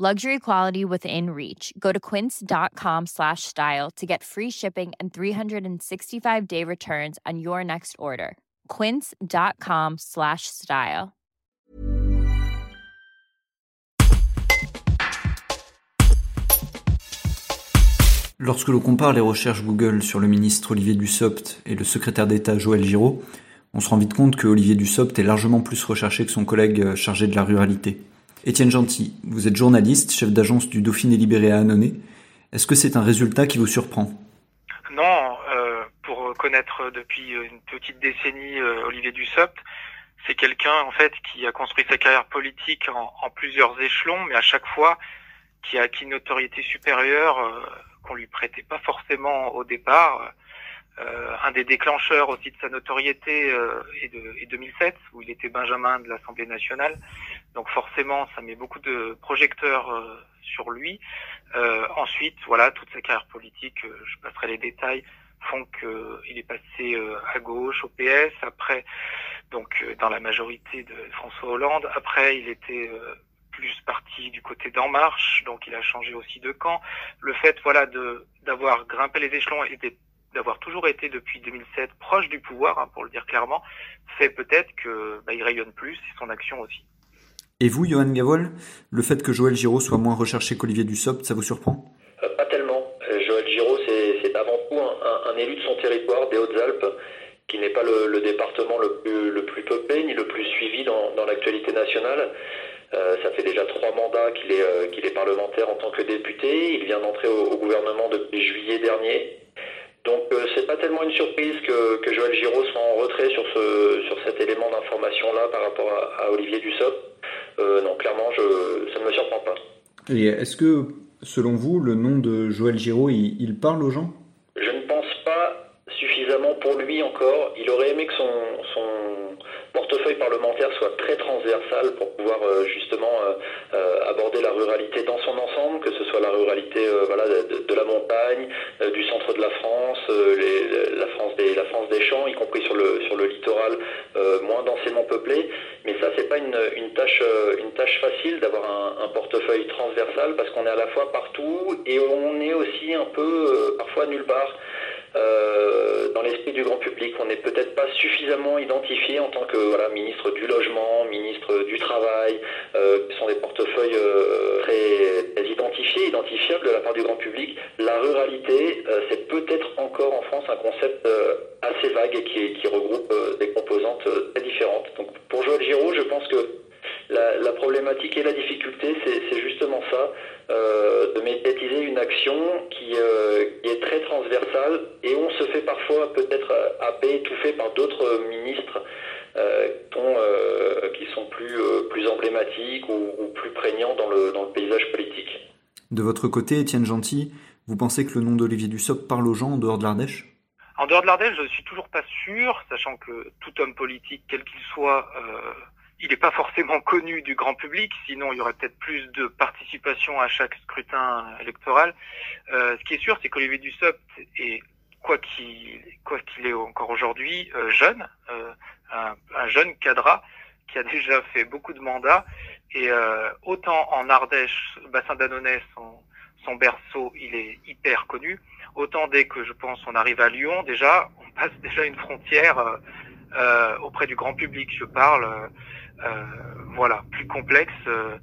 Luxury quality within reach. Go to quince.com slash style to get free shipping and 365 day returns on your next order. Quince.com slash style. Lorsque l'on compare les recherches Google sur le ministre Olivier Dussopt et le secrétaire d'État Joël Giraud, on se rend vite compte que Olivier Dussopt est largement plus recherché que son collègue chargé de la ruralité. Étienne Gentil, vous êtes journaliste, chef d'agence du Dauphiné Libéré à Annonay. Est-ce que c'est un résultat qui vous surprend? Non, euh, pour connaître depuis une petite décennie euh, Olivier Dussopt, c'est quelqu'un en fait qui a construit sa carrière politique en, plusieurs échelons, mais à chaque fois qui a acquis une notoriété supérieure euh, qu'on lui prêtait pas forcément au départ. Euh, un des déclencheurs aussi de sa notoriété euh, est, de, est 2007, où il était Benjamin de l'Assemblée nationale. Donc forcément, ça met beaucoup de projecteurs euh, sur lui. Euh, ensuite, voilà, toute sa carrière politique, euh, je passerai les détails, font qu'il est passé à gauche au PS. Après, donc dans la majorité de François Hollande. Après, il était plus parti du côté d'En Marche, donc il a changé aussi de camp. Le fait, voilà, de d'avoir grimpé les échelons et d'avoir toujours été depuis 2007 proche du pouvoir, hein, pour le dire clairement, fait peut-être que bah, il rayonne plus et son action aussi. Et vous, Johan Gavol, le fait que Joël Giraud soit moins recherché qu'Olivier Dussopt, ça vous surprend? Euh, Pas tellement. Euh, Joël Giraud, c'est avant tout un, un, élu de son territoire, des Hautes-Alpes, qui n'est pas le, le, département le plus, le plus peuplé ni le plus suivi dans, dans l'actualité nationale. Euh, ça fait déjà trois mandats qu'il est, euh, qu'il est parlementaire en tant que député. Il vient d'entrer au, au, gouvernement depuis juillet dernier. Donc euh, c'est pas tellement une surprise que, que, Joël Giraud soit en retrait sur, ce, sur cet élément d'information-là par rapport à, à Olivier Dussopt. Euh, non, clairement, je, ça ne me surprend pas. Et est-ce que, selon vous, le nom de Joël Giraud, il, il, parle aux gens? Je ne pense pas suffisamment pour lui encore. Il aurait aimé que son, son portefeuille parlementaire soit très transversal pour pouvoir euh, justement euh, euh, aborder la ruralité dans son ensemble, que ce soit la ruralité voilà, de, de, la montagne, du centre de la France, les, la, France des, champs, y compris sur le, sur le littoral moins densément peuplé. Mais ça, c'est pas une, tâche, une tâche facile d'avoir un, portefeuille transversal parce qu'on est à la fois partout et on est aussi un peu parfois nulle part. Euh, dans l'esprit du grand public. On n'est peut-être pas suffisamment identifié en tant que ministre du logement, ministre du travail, euh, qui sont des portefeuilles euh, très, identifiés, identifiables de la part du grand public. La ruralité, c'est peut-être encore en France un concept assez vague et qui, regroupe des composantes très différentes. Donc pour Joël Giraud, je pense que la, problématique et la difficulté, c'est justement ça, de médiatiser une action qui, est très transversale et on se fait parfois peut-être happer, étouffer par d'autres ministres euh, dont, euh, qui sont plus, euh, plus emblématiques ou, ou, plus prégnants dans le, dans le paysage politique. De votre côté, Étienne Gentil, vous pensez que le nom d'Olivier Dussopt parle aux gens en dehors de l'Ardèche? En dehors de l'Ardèche, je ne suis toujours pas sûr, sachant que tout homme politique, quel qu'il soit, il n'est pas forcément connu du grand public, sinon il y aurait peut-être plus de participation à chaque scrutin électoral. Euh, ce qui est sûr, c'est qu'Olivier Dussopt est, quoi qu'il quoi qu'il est encore aujourd'hui, euh, jeune, euh, un, un, jeune cadre qui a déjà fait beaucoup de mandats. Et euh, autant en Ardèche, bassin d'Annonay, son, son berceau, il est hyper connu. Autant dès que je pense on arrive à Lyon, déjà, on passe déjà une frontière euh, auprès du grand public. Je parle euh, voilà, plus complexe. Euh,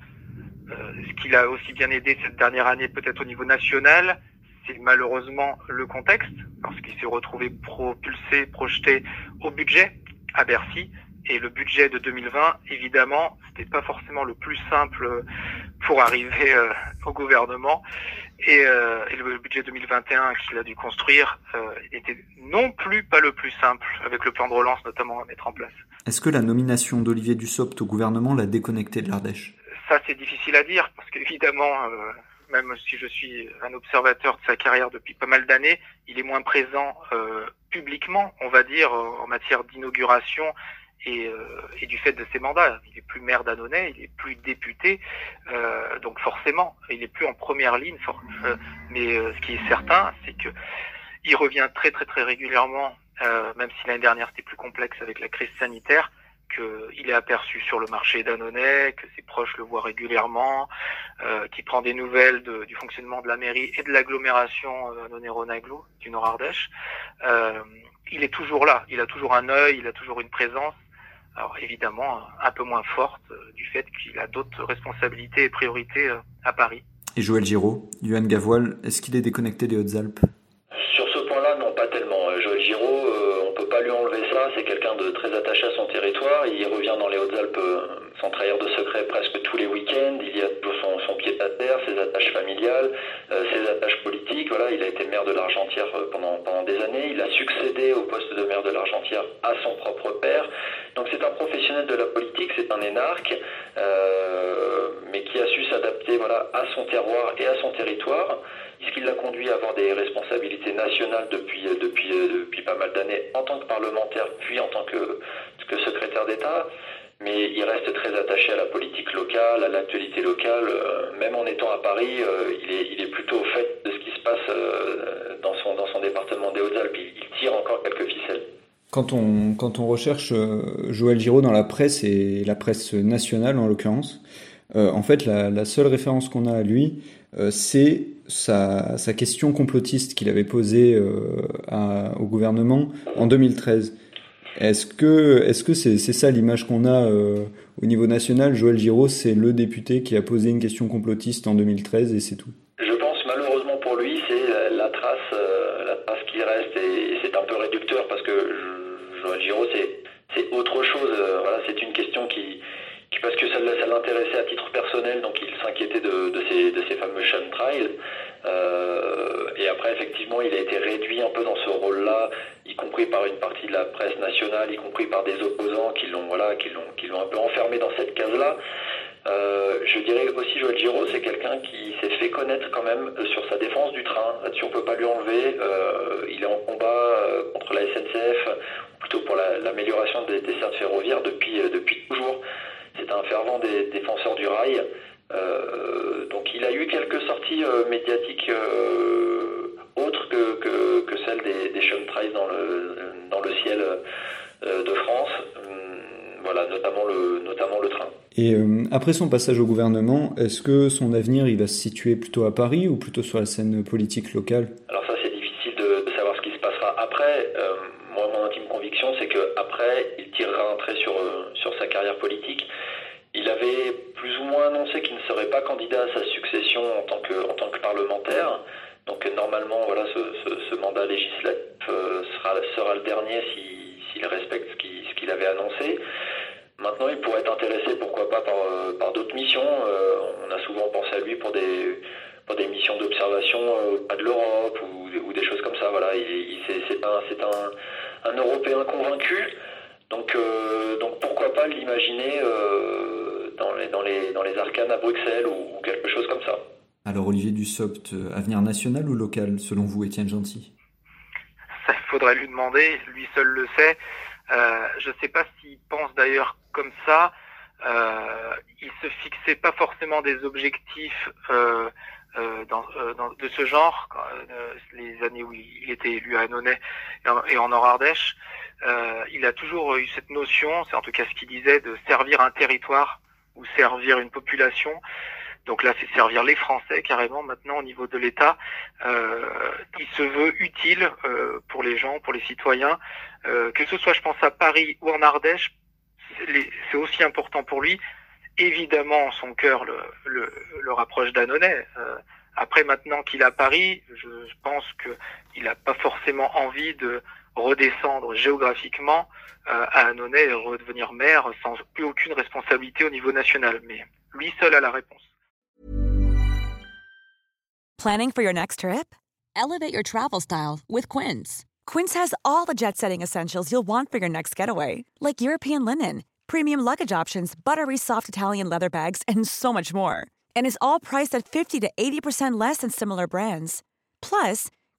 euh, ce qui l'a aussi bien aidé cette dernière année, peut-être au niveau national, c'est malheureusement le contexte, parce qu'il s'est retrouvé propulsé, projeté au budget à Bercy. Et le budget de 2020, évidemment, c'était pas forcément le plus simple pour arriver euh, au gouvernement. Et, euh, et, le budget 2021 qu'il a dû construire euh, était non plus pas le plus simple, avec le plan de relance notamment à mettre en place. Est-ce que la nomination d'Olivier Dussopt au gouvernement l'a déconnecté de l'Ardèche? Ça, c'est difficile à dire, parce qu'évidemment, même si je suis un observateur de sa carrière depuis pas mal d'années, il est moins présent euh, publiquement, on va dire, en matière d'inauguration et, euh, et, du fait de ses mandats. Il est plus maire d'Annonay, il est plus député, euh, donc forcément, il est plus en première ligne. Euh, mais ce qui est certain, c'est que il revient très très très régulièrement, même si l'année dernière c'était plus complexe avec la crise sanitaire qu'il est aperçu sur le marché d'Annonay, que ses proches le voient régulièrement, euh, qu'il prend des nouvelles du fonctionnement de la mairie et de l'agglomération euh, Annonay-Ronaglo du Nord-Ardèche. Euh, il est toujours là, il a toujours un œil, il a toujours une présence. Alors évidemment un peu moins forte euh, du fait qu'il a d'autres responsabilités et priorités euh, à Paris. Et Joël Giraud, Yuan Gavoil, est-ce qu'il est déconnecté des Hautes-Alpes? Non, pas tellement. Euh, Joël Giraud, pas lui enlever ça. C'est quelqu'un de très attaché à son territoire. Il revient dans les Hautes-Alpes euh, trahir de secret presque tous les week-ends. Il y a toujours son, pied à terre, ses attaches familiales, euh, ses attaches politiques. Voilà, il a été maire de l'Argentière euh, pendant, des années. Il a succédé au poste de maire de l'Argentière à son propre père. Donc c'est un professionnel de la politique, c'est un énarque, mais qui a su s'adapter voilà, à son terroir et à son territoire ce qui l'a conduit à avoir des responsabilités nationales depuis, euh, depuis, euh, depuis pas mal d'années en tant que parlementaire, puis en tant que secrétaire d'État. Mais il reste très attaché à la politique locale, à l'actualité locale. Euh, même en étant à Paris, il, est, il est plutôt au fait de ce qui se passe dans son, dans son département des Hautes-Alpes. Il, tire encore quelques ficelles. Quand on, recherche Joël Giraud dans la presse, et la presse nationale en l'occurrence, en fait, la, seule référence qu'on a à lui, c'est sa, question complotiste qu'il avait posée euh, au gouvernement en 2013. Est-ce que est-ce que c'est ça l'image qu'on a euh, au niveau national? Joël Giraud, c'est le député qui a posé une question complotiste en 2013 et c'est tout. Je pense malheureusement pour lui, c'est la trace euh, la trace qui reste et c'est un peu réducteur parce que Joël Giraud c'est autre chose. voilà, c'est une question qui parce que ça, l'intéressait à titre personnel, donc il s'inquiétait de, ces, de fameux Sean Trials. Euh, et après, effectivement, il a été réduit un peu dans ce rôle-là, y compris par une partie de la presse nationale, y compris par des opposants qui l'ont voilà, un peu enfermé dans cette case-là. Euh, je dirais aussi Joël Giraud, c'est quelqu'un qui s'est fait connaître quand même euh, sur sa défense du train. Là-dessus, on peut pas lui enlever. il est en combat contre la SNCF, plutôt pour l'amélioration des dessertes ferroviaires depuis toujours. C'est un fervent des défenseurs du rail. Euh, donc il a eu quelques sorties euh, médiatiques euh, autres que, que, que, celles des, des Trails dans le, dans le ciel de France. Hum, voilà, notamment le, notamment le train. Et après son passage au gouvernement, est-ce que son avenir il va se situer plutôt à Paris ou plutôt sur la scène politique locale? Alors ça c'est difficile de, savoir ce qui se passera après. moi mon intime conviction c'est qu'après il tirera un trait sur, sur sa carrière politique. Il avait plus ou moins annoncé qu'il ne serait pas candidat à sa succession en tant que, parlementaire. Donc normalement, voilà, ce, mandat législatif euh, sera, le dernier s'il respecte ce qu'il avait annoncé. Maintenant, il pourrait être intéressé, pourquoi pas, par, euh, d'autres missions. Euh, on a souvent pensé à lui pour des, missions d'observation de l'Europe ou, des choses comme ça. C'est un, Européen convaincu. Donc pourquoi pas l'imaginer dans les, dans, les, dans les arcanes à Bruxelles ou, quelque chose comme ça. Alors Olivier Dussopt, euh, avenir national ou local selon vous, Étienne Gentil? Ça, il faudrait lui demander, lui seul le sait. Euh, je ne sais pas s'il pense d'ailleurs comme ça. Euh, il se fixait pas forcément des objectifs euh, euh dans, dans, de ce genre, les années où il était élu à Annonay et en, Nord-Ardèche. il a toujours eu cette notion, c'est en tout cas ce qu'il disait, de servir un territoire ou servir une population. Donc là, c'est servir les Français carrément maintenant au niveau de l'État. Euh, il se veut utile euh, pour les gens, pour les citoyens, euh, que ce soit, je pense, à Paris ou en Ardèche, c'est aussi important pour lui. Évidemment, son cœur le, le, le rapproche d'Annonay. Euh, après, maintenant qu'il est à Paris, je pense qu'il n'a pas forcément envie de redescendre géographiquement euh, à Annonay et redevenir maire sans plus aucune responsabilité au niveau national. Mais lui seul a la réponse. Planning for your next trip? Elevate your travel style with Quince. Quince has all the jet-setting essentials you'll want for your next getaway, like European linen, premium luggage options, buttery soft Italian leather bags, and so much more and is all priced at 50 to 80% less than similar brands. Plus,